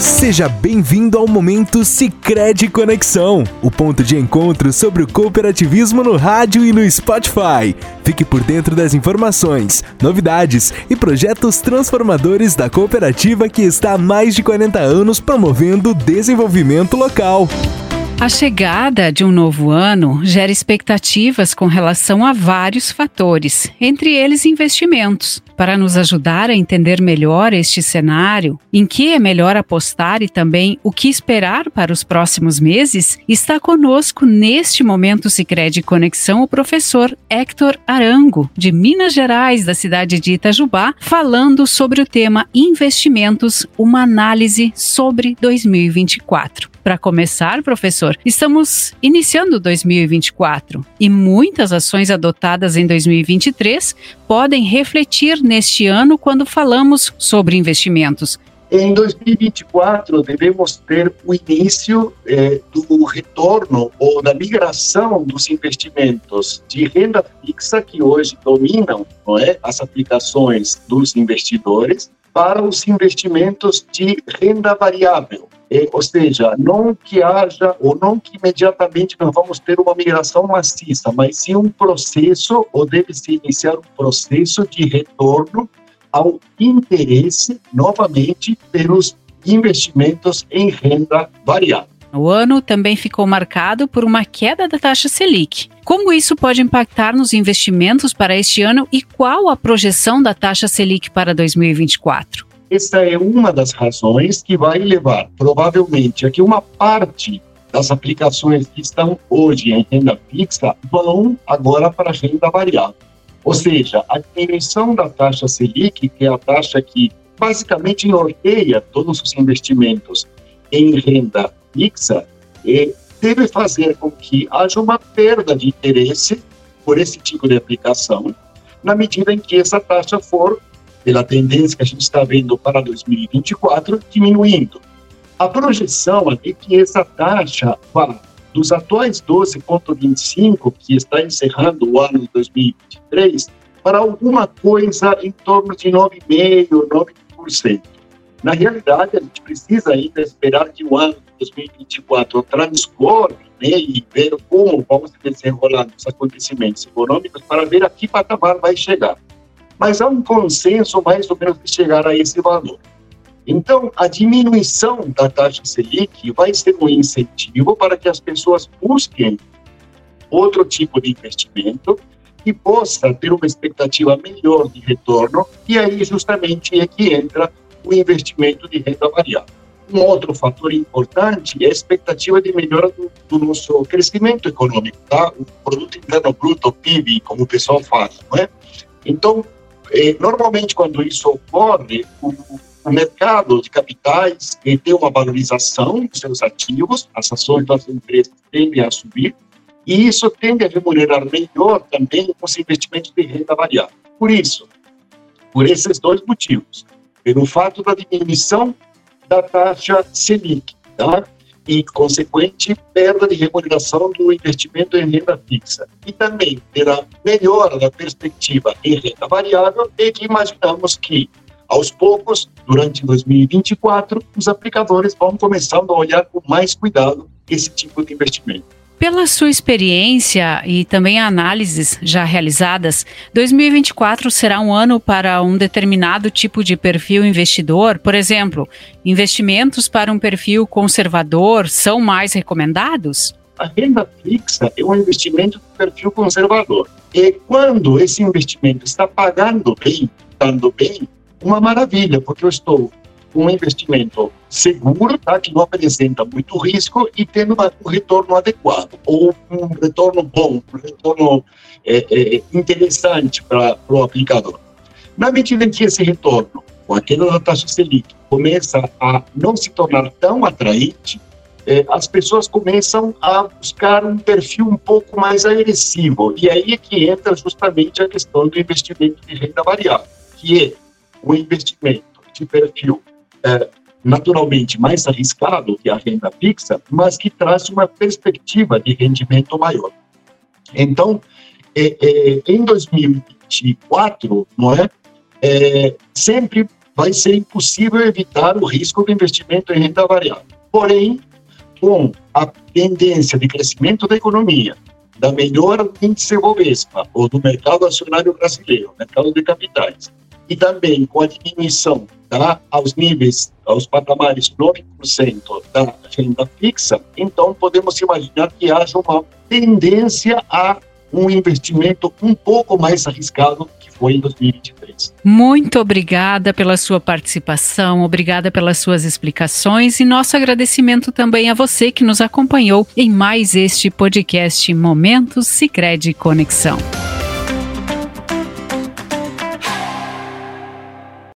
Seja bem-vindo ao momento Sicredi Conexão, o ponto de encontro sobre o cooperativismo no rádio e no Spotify. Fique por dentro das informações, novidades e projetos transformadores da cooperativa que está há mais de 40 anos promovendo o desenvolvimento local. A chegada de um novo ano gera expectativas com relação a vários fatores, entre eles investimentos. Para nos ajudar a entender melhor este cenário, em que é melhor apostar e também o que esperar para os próximos meses, está conosco neste momento Sicredi Conexão o professor Héctor Arango, de Minas Gerais, da cidade de Itajubá, falando sobre o tema investimentos, uma análise sobre 2024. Para começar, professor, estamos iniciando 2024 e muitas ações adotadas em 2023 podem refletir neste ano quando falamos sobre investimentos. Em 2024, devemos ter o início eh, do retorno ou da migração dos investimentos de renda fixa que hoje dominam não é, as aplicações dos investidores para os investimentos de renda variável. Ou seja, não que haja ou não que imediatamente nós vamos ter uma migração maciça, mas sim um processo, ou deve-se iniciar um processo de retorno ao interesse, novamente, pelos investimentos em renda variável. O ano também ficou marcado por uma queda da taxa Selic. Como isso pode impactar nos investimentos para este ano e qual a projeção da taxa Selic para 2024? Essa é uma das razões que vai levar, provavelmente, a que uma parte das aplicações que estão hoje em renda fixa vão agora para renda variável. Ou seja, a diminuição da taxa Selic, que é a taxa que basicamente norteia todos os investimentos em renda fixa deve fazer com que haja uma perda de interesse por esse tipo de aplicação, na medida em que essa taxa for, pela tendência que a gente está vendo para 2024, diminuindo. A projeção é que essa taxa vá dos atuais 12,25, que está encerrando o ano de 2023, para alguma coisa em torno de 9,5%, 9%. Na realidade, a gente precisa ainda esperar que o ano 2024 transcorre né, e ver como vamos desenrolar os acontecimentos econômicos para ver a que patamar vai chegar. Mas há um consenso mais ou menos de chegar a esse valor. Então, a diminuição da taxa Selic vai ser um incentivo para que as pessoas busquem outro tipo de investimento que possa ter uma expectativa melhor de retorno, e aí justamente é que entra o investimento de renda variável. Um outro fator importante é a expectativa de melhora do, do nosso crescimento econômico, tá? O produto interno bruto, PIB, como o pessoal fala, não é? Então, eh, normalmente quando isso ocorre, o, o mercado de capitais tem uma valorização dos seus ativos, as ações das empresas tendem a subir, e isso tende a remunerar melhor também os investimentos de renda variável. Por isso, por esses dois motivos, pelo fato da diminuição da taxa Selic, tá? E consequente perda de remuneração do investimento em renda fixa. E também pela melhora da perspectiva em renda variável, e imaginamos que, aos poucos, durante 2024, os aplicadores vão começando a olhar com mais cuidado esse tipo de investimento. Pela sua experiência e também análises já realizadas, 2024 será um ano para um determinado tipo de perfil investidor? Por exemplo, investimentos para um perfil conservador são mais recomendados? A renda fixa é um investimento de perfil conservador. E quando esse investimento está pagando bem, dando bem, uma maravilha, porque eu estou um investimento seguro, tá, que não apresenta muito risco e tendo um retorno adequado, ou um retorno bom, um retorno é, é, interessante para o aplicador. Na medida em que esse retorno, com a da taxa Selic, começa a não se tornar tão atraente, é, as pessoas começam a buscar um perfil um pouco mais agressivo. E aí é que entra justamente a questão do investimento de renda variável, que é o investimento de perfil é, naturalmente mais arriscado que a renda fixa, mas que traz uma perspectiva de rendimento maior. Então, é, é, em 2024, não é, é, sempre vai ser impossível evitar o risco do investimento em renda variável. Porém, com a tendência de crescimento da economia, da melhora do índice Bovespa ou do mercado acionário brasileiro, mercado de capitais, e também com a diminuição tá, aos níveis, aos patamares 9% da renda fixa, então podemos imaginar que haja uma tendência a um investimento um pouco mais arriscado que foi em 2023. Muito obrigada pela sua participação, obrigada pelas suas explicações e nosso agradecimento também a você que nos acompanhou em mais este podcast Momentos Sicredi Conexão.